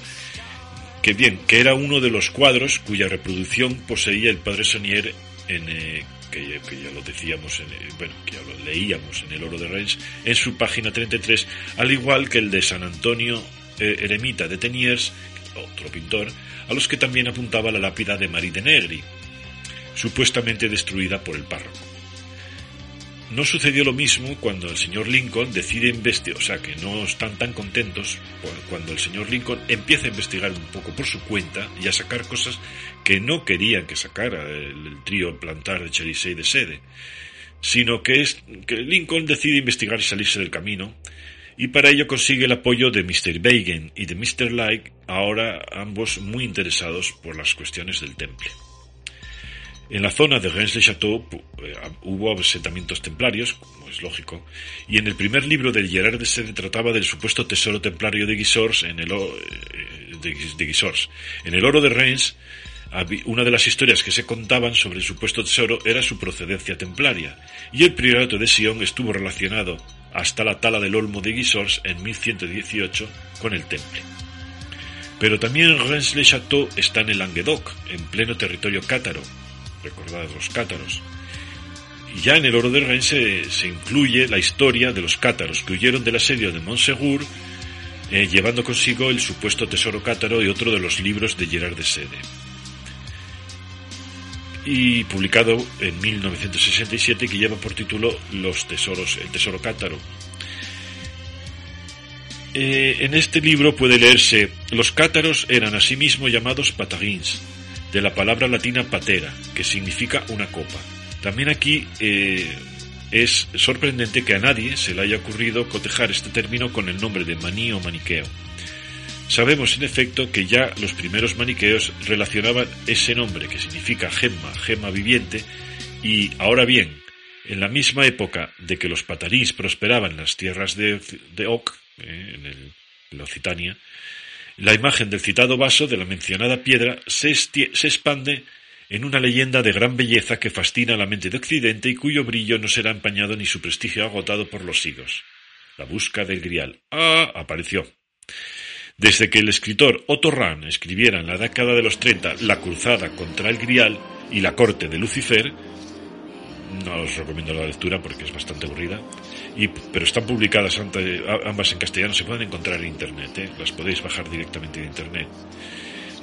que bien, que era uno de los cuadros cuya reproducción poseía el padre Sonier en, eh, que, ya lo decíamos, en, eh, bueno, que ya lo leíamos en el Oro de Reims, en su página 33, al igual que el de San Antonio eh, Eremita de Teniers, otro pintor, a los que también apuntaba la lápida de Marie de Negri, supuestamente destruida por el párroco. No sucedió lo mismo cuando el señor Lincoln decide investigar, o sea que no están tan contentos cuando el señor Lincoln empieza a investigar un poco por su cuenta y a sacar cosas que no querían que sacara el, trío plantar de Cherisey de Sede, sino que es que Lincoln decide investigar y salirse del camino, y para ello consigue el apoyo de Mr. Bagan y de Mr. Like, ahora ambos muy interesados por las cuestiones del temple. En la zona de Reims-le-Château eh, hubo asentamientos templarios, como es lógico, y en el primer libro de Gerard de Sede trataba del supuesto tesoro templario de Guisors en el, eh, de, En el oro de Reims, una de las historias que se contaban sobre el supuesto tesoro era su procedencia templaria, y el priorato de Sion estuvo relacionado hasta la tala del olmo de Guisors en 1118 con el temple. Pero también Reims-le-Château está en el Languedoc, en pleno territorio cátaro, recordad los cátaros. Y ya en el Oro de Rennes se, incluye la historia de los cátaros que huyeron del asedio de Montsegur, eh, llevando consigo el supuesto tesoro cátaro y otro de los libros de Gerard de Sede. Y publicado en 1967 que lleva por título Los tesoros, el tesoro cátaro. Eh, en este libro puede leerse los cátaros eran asimismo llamados patagins, de la palabra latina patera, que significa una copa. También aquí eh, es sorprendente que a nadie se le haya ocurrido cotejar este término con el nombre de maní o maniqueo. Sabemos, en efecto, que ya los primeros maniqueos relacionaban ese nombre, que significa gemma, gemma viviente, y ahora bien, en la misma época de que los patarís prosperaban en las tierras de, de Oc, eh, en, el, en la Occitania, la imagen del citado vaso de la mencionada piedra se, expande en una leyenda de gran belleza que fascina la mente de Occidente y cuyo brillo no será empañado ni su prestigio agotado por los siglos. La busca del grial. Ah, apareció. Desde que el escritor Otto Rahn escribiera en la década de los 30 La cruzada contra el grial y la corte de Lucifer, no os recomiendo la lectura porque es bastante aburrida, pero están publicadas ambas en castellano, se pueden encontrar en Internet, ¿eh? las podéis bajar directamente de Internet.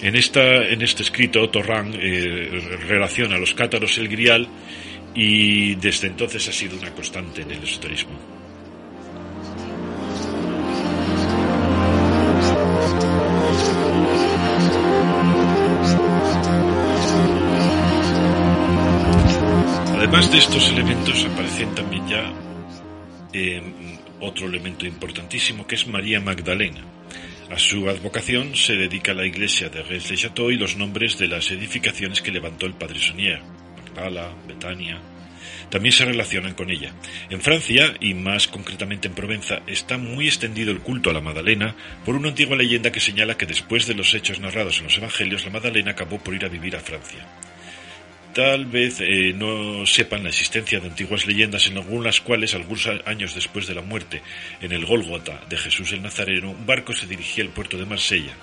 En, esta, en este escrito, Torrán eh, relaciona los cátaros el grial y desde entonces ha sido una constante en el esoterismo. Además de estos elementos aparecen también ya eh, otro elemento importantísimo que es María Magdalena. A su advocación se dedica la iglesia de Rennes-le-Château y los nombres de las edificaciones que levantó el padre Sonier, Magdala, Betania, también se relacionan con ella. En Francia, y más concretamente en Provenza, está muy extendido el culto a la Madalena por una antigua leyenda que señala que después de los hechos narrados en los Evangelios, la Madalena acabó por ir a vivir a Francia. Tal vez eh, no sepan la existencia de antiguas leyendas en algunas cuales, algunos años después de la muerte en el Gólgota de Jesús el Nazareno, un barco se dirigía al puerto de Marsella.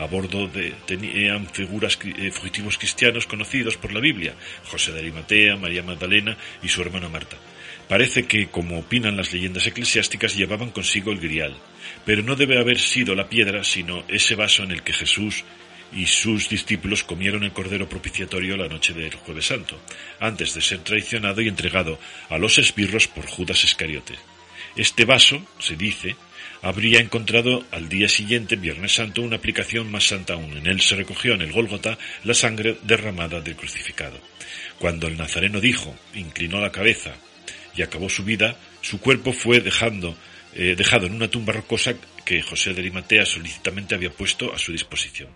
A bordo de, tenían figuras eh, fugitivos cristianos conocidos por la Biblia, José de Arimatea, María Magdalena y su hermana Marta. Parece que, como opinan las leyendas eclesiásticas, llevaban consigo el grial, pero no debe haber sido la piedra, sino ese vaso en el que Jesús y sus discípulos comieron el cordero propiciatorio la noche del jueves santo, antes de ser traicionado y entregado a los esbirros por Judas Iscariote. Este vaso, se dice, habría encontrado al día siguiente, Viernes Santo, una aplicación más santa aún. En él se recogió en el Gólgota la sangre derramada del crucificado. Cuando el nazareno dijo, inclinó la cabeza y acabó su vida, su cuerpo fue dejando, eh, dejado en una tumba rocosa que José de Arimatea solícitamente había puesto a su disposición.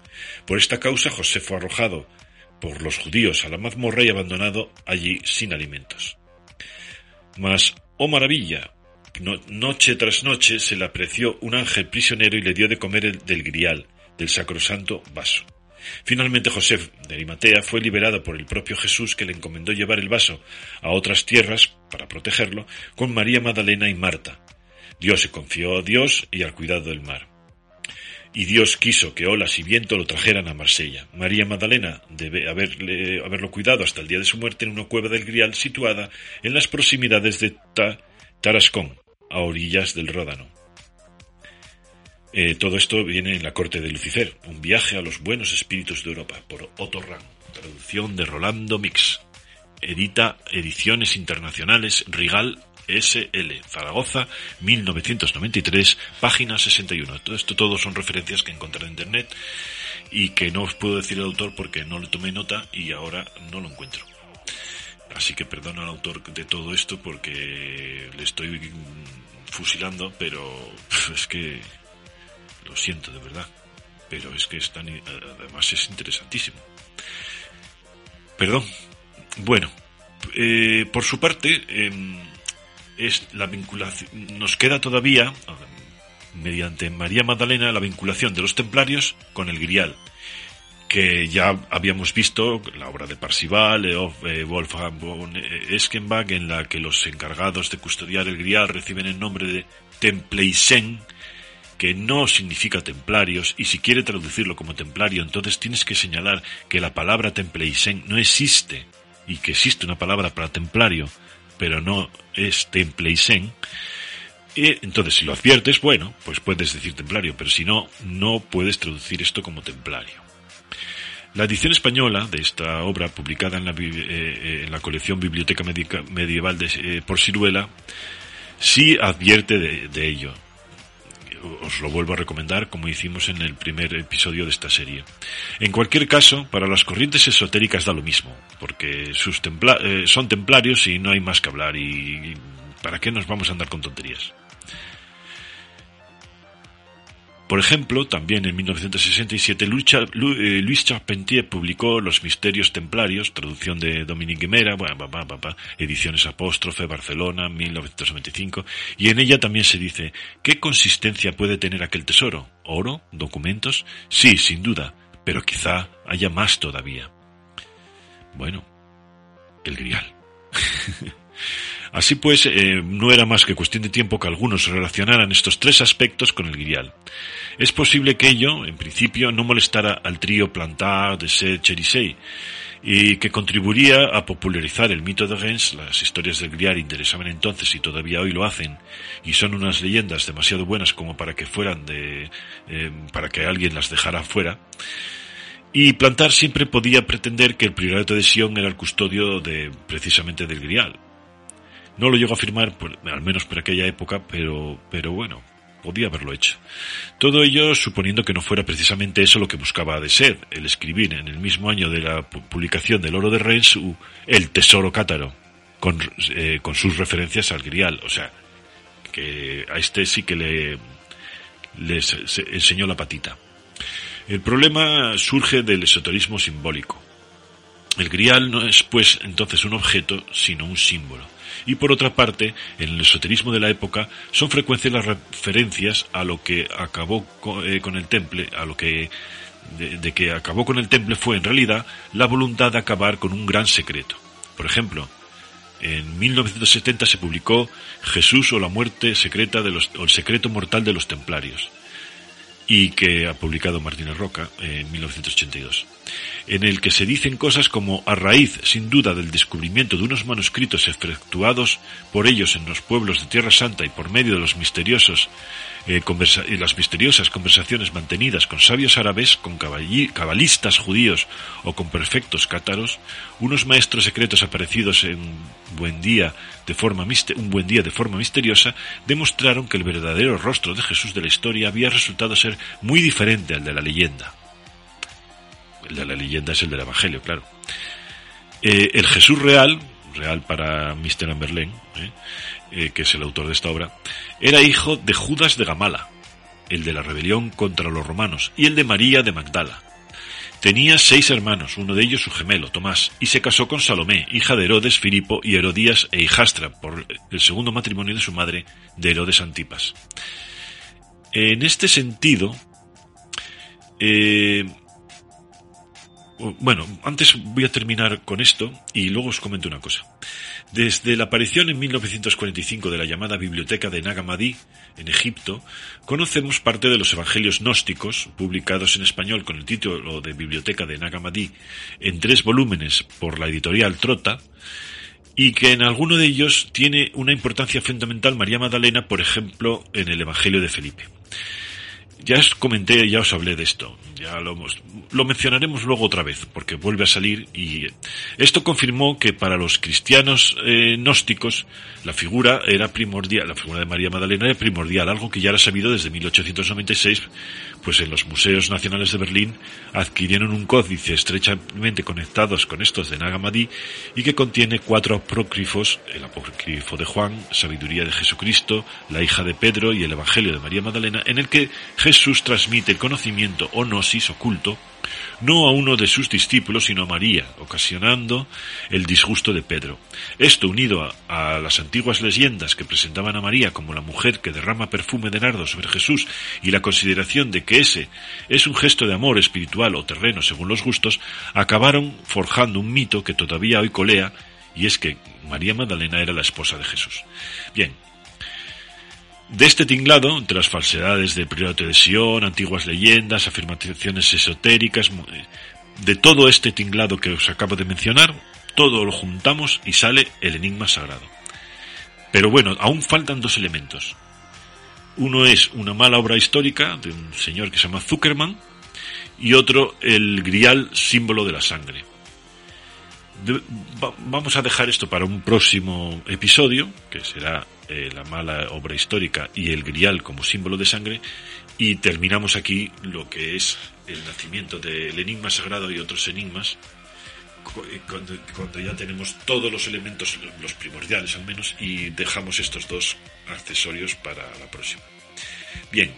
Por esta causa José fue arrojado por los judíos a la mazmorra y abandonado allí sin alimentos. Mas, oh maravilla, noche tras noche se le apreció un ángel prisionero y le dio de comer del grial, del sacrosanto vaso. Finalmente José de Arimatea fue liberado por el propio Jesús que le encomendó llevar el vaso a otras tierras para protegerlo con María Magdalena y Marta, Dios se confió a Dios y al cuidado del mar. Y Dios quiso que olas y viento lo trajeran a Marsella. María Magdalena debe haberle, haberlo cuidado hasta el día de su muerte en una cueva del Grial situada en las proximidades de Tarascón, a orillas del Ródano. Eh, todo esto viene en La Corte de Lucifer, un viaje a los buenos espíritus de Europa, por Otto Rahn, traducción de Rolando Mix. Edita Ediciones Internacionales Rigal SL, Zaragoza, 1993, página 61. Todo esto todo son referencias que encontré en internet y que no os puedo decir el autor porque no le tomé nota y ahora no lo encuentro. Así que perdona al autor de todo esto porque le estoy fusilando, pero es que lo siento de verdad. Pero es que es tan, además es interesantísimo. Perdón. Bueno, eh, por su parte, em, es la vinculación, nos queda todavía, mediante María Magdalena, la vinculación de los templarios con el grial, que ya habíamos visto la obra de Parsival, de Wolfgang von Eschenbach, en la que los encargados de custodiar el grial reciben el nombre de Templeisen, que no significa templarios, y si quiere traducirlo como templario, entonces tienes que señalar que la palabra Templeisen no existe, y que existe una palabra para templario, pero no es Templeisen. Y entonces, si lo adviertes, bueno, pues puedes decir templario, pero si no, no puedes traducir esto como templario. La edición española de esta obra, publicada en la, eh, la colección Biblioteca Medieval de, eh, por Ciruela, sí advierte de, ello. Os lo vuelvo a recomendar como hicimos en el primer episodio de esta serie. En cualquier caso, para las corrientes esotéricas da lo mismo, porque sus eh, son templarios y no hay más que hablar y ¿para qué nos vamos a andar con tonterías? Por ejemplo, también en 1967 eh, Luis Charpentier publicó Los Misterios Templarios, traducción de Dominique Guimera, ediciones apóstrofe, Barcelona, 1995, y en ella también se dice, ¿qué consistencia puede tener aquel tesoro? ¿Oro? ¿Documentos? Sí, sin duda, pero quizá haya más todavía. Bueno, el grial. Así pues, eh, no era más que cuestión de tiempo que algunos relacionaran estos tres aspectos con el grial. Es posible que ello, en principio, no molestara al trío Plantard, de Sede, Cherisey, y que contribuiría a popularizar el mito de Gens. Las historias del grial interesaban entonces y todavía hoy lo hacen, y son unas leyendas demasiado buenas como para que fueran de, eh, para que alguien las dejara fuera. Y Plantar siempre podía pretender que el priorato de Sion era el custodio de precisamente del grial, no lo llego a afirmar, al menos por aquella época, pero, pero bueno, podía haberlo hecho. Todo ello suponiendo que no fuera precisamente eso lo que buscaba de ser, el escribir en el mismo año de la publicación del Oro de Reims el Tesoro Cátaro, con, eh, con sus referencias al grial. O sea, que a este sí que le les enseñó la patita. El problema surge del esoterismo simbólico. El grial no es pues entonces un objeto, sino un símbolo y por otra parte, en el esoterismo de la época son frecuentes las referencias a lo que acabó eh, con, el temple, a lo que de, que acabó con el temple fue en realidad la voluntad de acabar con un gran secreto. Por ejemplo, en 1970 se publicó Jesús o la muerte secreta de los, o el secreto mortal de los templarios y que ha publicado Martínez Roca en 1982, en el que se dicen cosas como a raíz, sin duda, del descubrimiento de unos manuscritos efectuados por ellos en los pueblos de Tierra Santa y por medio de los misteriosos eh, las misteriosas conversaciones mantenidas con sabios árabes, con cabalistas judíos o con perfectos cátaros, unos maestros secretos aparecidos en buen día de forma un buen día de forma misteriosa, demostraron que el verdadero rostro de Jesús de la historia había resultado ser muy diferente al de la leyenda. El de la leyenda es el del Evangelio, claro. Eh, el Jesús real, real para Mr. Amberlain, eh, eh, que es el autor de esta obra, era hijo de Judas de Gamala, el de la rebelión contra los romanos, y el de María de Magdala. Tenía seis hermanos, uno de ellos su gemelo, Tomás, y se casó con Salomé, hija de Herodes, Filipo y Herodías e hijastra, por el segundo matrimonio de su madre, de Herodes Antipas. En este sentido, eh, bueno, antes voy a terminar con esto y luego os comento una cosa. Desde la aparición en 1945 de la llamada Biblioteca de Nag en Egipto, conocemos parte de los evangelios gnósticos, publicados en español con el título de Biblioteca de Nag en tres volúmenes por la editorial Trota, y que en alguno de ellos tiene una importancia fundamental María Magdalena, por ejemplo, en el Evangelio de Felipe. Ya os comenté, ya os hablé de esto. Ya lo, lo mencionaremos luego otra vez, porque vuelve a salir y esto confirmó que para los cristianos eh, gnósticos la figura era primordial, la figura de María Magdalena era primordial, algo que ya era sabido desde 1896, pues en los museos nacionales de Berlín adquirieron un códice estrechamente conectados con estos de Nag y que contiene cuatro apócrifos, el apócrifo de Juan, Sabiduría de Jesucristo, la hija de Pedro y el Evangelio de María Magdalena, en el que Jesús transmite el conocimiento o oculto no a uno de sus discípulos, sino a María, ocasionando el disgusto de Pedro. Esto, unido a, las antiguas leyendas que presentaban a María como la mujer que derrama perfume de nardo sobre Jesús y la consideración de que ese es un gesto de amor espiritual o terreno según los gustos, acabaron forjando un mito que todavía hoy colea, y es que María Magdalena era la esposa de Jesús. Bien, de este tinglado, entre las falsedades de Priorato de Sion, antiguas leyendas, afirmaciones esotéricas, de todo este tinglado que os acabo de mencionar, todo lo juntamos y sale el enigma sagrado. Pero bueno, aún faltan dos elementos. Uno es una mala obra histórica de un señor que se llama Zuckerman y otro el grial símbolo de la sangre. Vamos a dejar esto para un próximo episodio, que será eh, la mala obra histórica y el grial como símbolo de sangre, y terminamos aquí lo que es el nacimiento del enigma sagrado y otros enigmas, cuando, cuando, ya tenemos todos los elementos, los primordiales al menos, y dejamos estos dos accesorios para la próxima. Bien,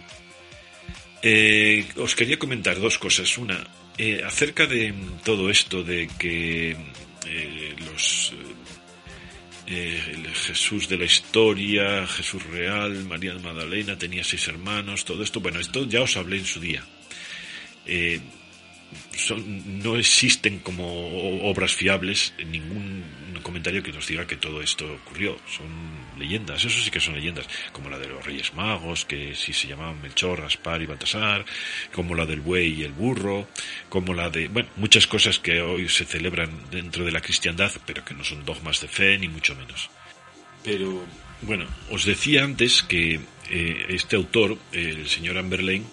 eh, os quería comentar dos cosas. Una, eh, acerca de todo esto de que eh, los eh, el Jesús de la historia, Jesús real, María Magdalena tenía seis hermanos, todo esto, bueno, esto ya os hablé en su día. Eh, son, no existen como obras fiables ningún comentario que nos diga que todo esto ocurrió. Son leyendas, eso sí que son leyendas, como la de los Reyes Magos, que sí se llamaban Melchor, Aspar y Baltasar, como la del buey y el burro, como la de, bueno, muchas cosas que hoy se celebran dentro de la cristiandad, pero que no son dogmas de fe, ni mucho menos. Pero, bueno, os decía antes que eh, este autor, el señor Amberlain,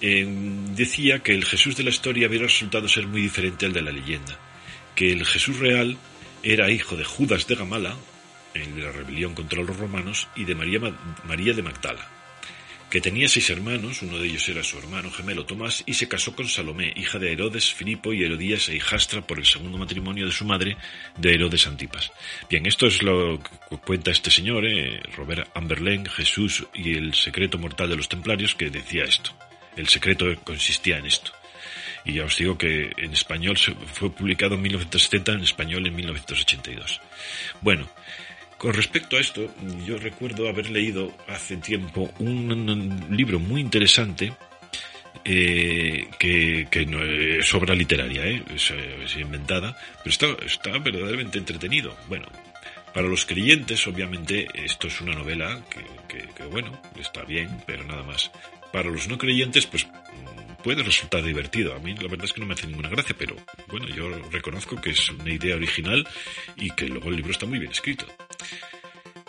eh, decía que el Jesús de la historia había resultado ser muy diferente al de la leyenda, que el Jesús real era hijo de Judas de Gamala, en la rebelión contra los romanos, y de María, María de Magdala, que tenía seis hermanos, uno de ellos era su hermano gemelo Tomás, y se casó con Salomé, hija de Herodes, Filipo y Herodías e hijastra por el segundo matrimonio de su madre, de Herodes Antipas. Bien, esto es lo que cuenta este señor, eh, Robert Amberlain, Jesús y el secreto mortal de los templarios, que decía esto. El secreto consistía en esto. Y ya os digo que en español fue publicado en 1970, en español en 1982. Bueno, con respecto a esto, yo recuerdo haber leído hace tiempo un, libro muy interesante eh, que, no es obra literaria, ¿eh? es, inventada, pero está, está verdaderamente entretenido. Bueno, para los creyentes, obviamente, esto es una novela que, que, que, bueno, está bien, pero nada más. Para los no creyentes, pues puede resultar divertido. A mí la verdad es que no me hace ninguna gracia, pero bueno, yo reconozco que es una idea original y que luego el libro está muy bien escrito.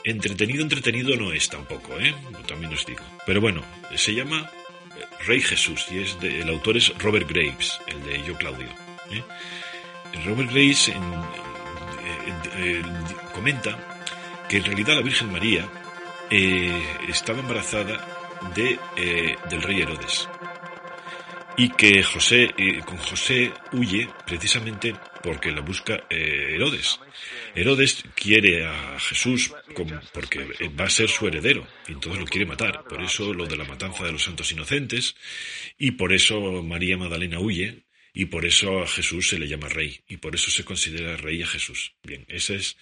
Entretenido, entretenido no es tampoco, ¿eh? También os digo. Pero bueno, se llama Rey Jesús y es de, el autor es Robert Graves, el de Yo Claudio. ¿eh? Robert Graves en, en, en, comenta que en realidad la Virgen María eh, estaba embarazada de, eh, del rey Herodes y que José, eh, con José huye precisamente porque la busca eh, Herodes. Herodes quiere a Jesús porque va a ser su heredero y entonces lo quiere matar. Por eso lo de la matanza de los santos inocentes y por eso María Magdalena huye y por eso a Jesús se le llama rey y por eso se considera rey a Jesús. Bien, ese es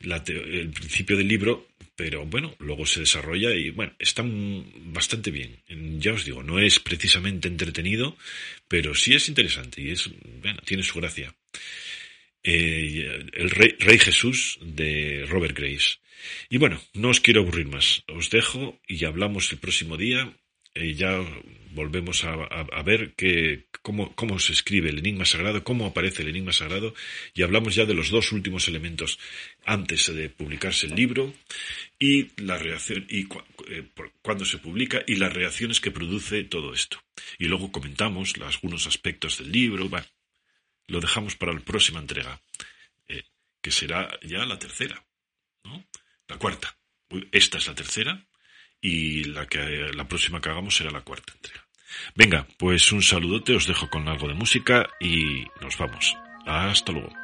la el principio del libro, pero bueno, luego se desarrolla y bueno, está bastante bien. Ya os digo, no es precisamente entretenido, pero sí es interesante y es, bueno, tiene su gracia. Eh, el rey, rey, Jesús de Robert Grace. Y bueno, no os quiero aburrir más. Os dejo y hablamos el próximo día eh, ya volvemos a, ver que, cómo, cómo, se escribe el enigma sagrado, cómo aparece el enigma sagrado, y hablamos ya de los dos últimos elementos antes de publicarse el libro y la reacción y eh, cuando se publica y las reacciones que produce todo esto. Y luego comentamos algunos aspectos del libro. lo dejamos para la próxima entrega, eh, que será ya la tercera, ¿no? La cuarta. Esta es la tercera y la que la próxima que hagamos será la cuarta entrega. Venga, pues un saludote, os dejo con algo de música y nos vamos. Hasta luego.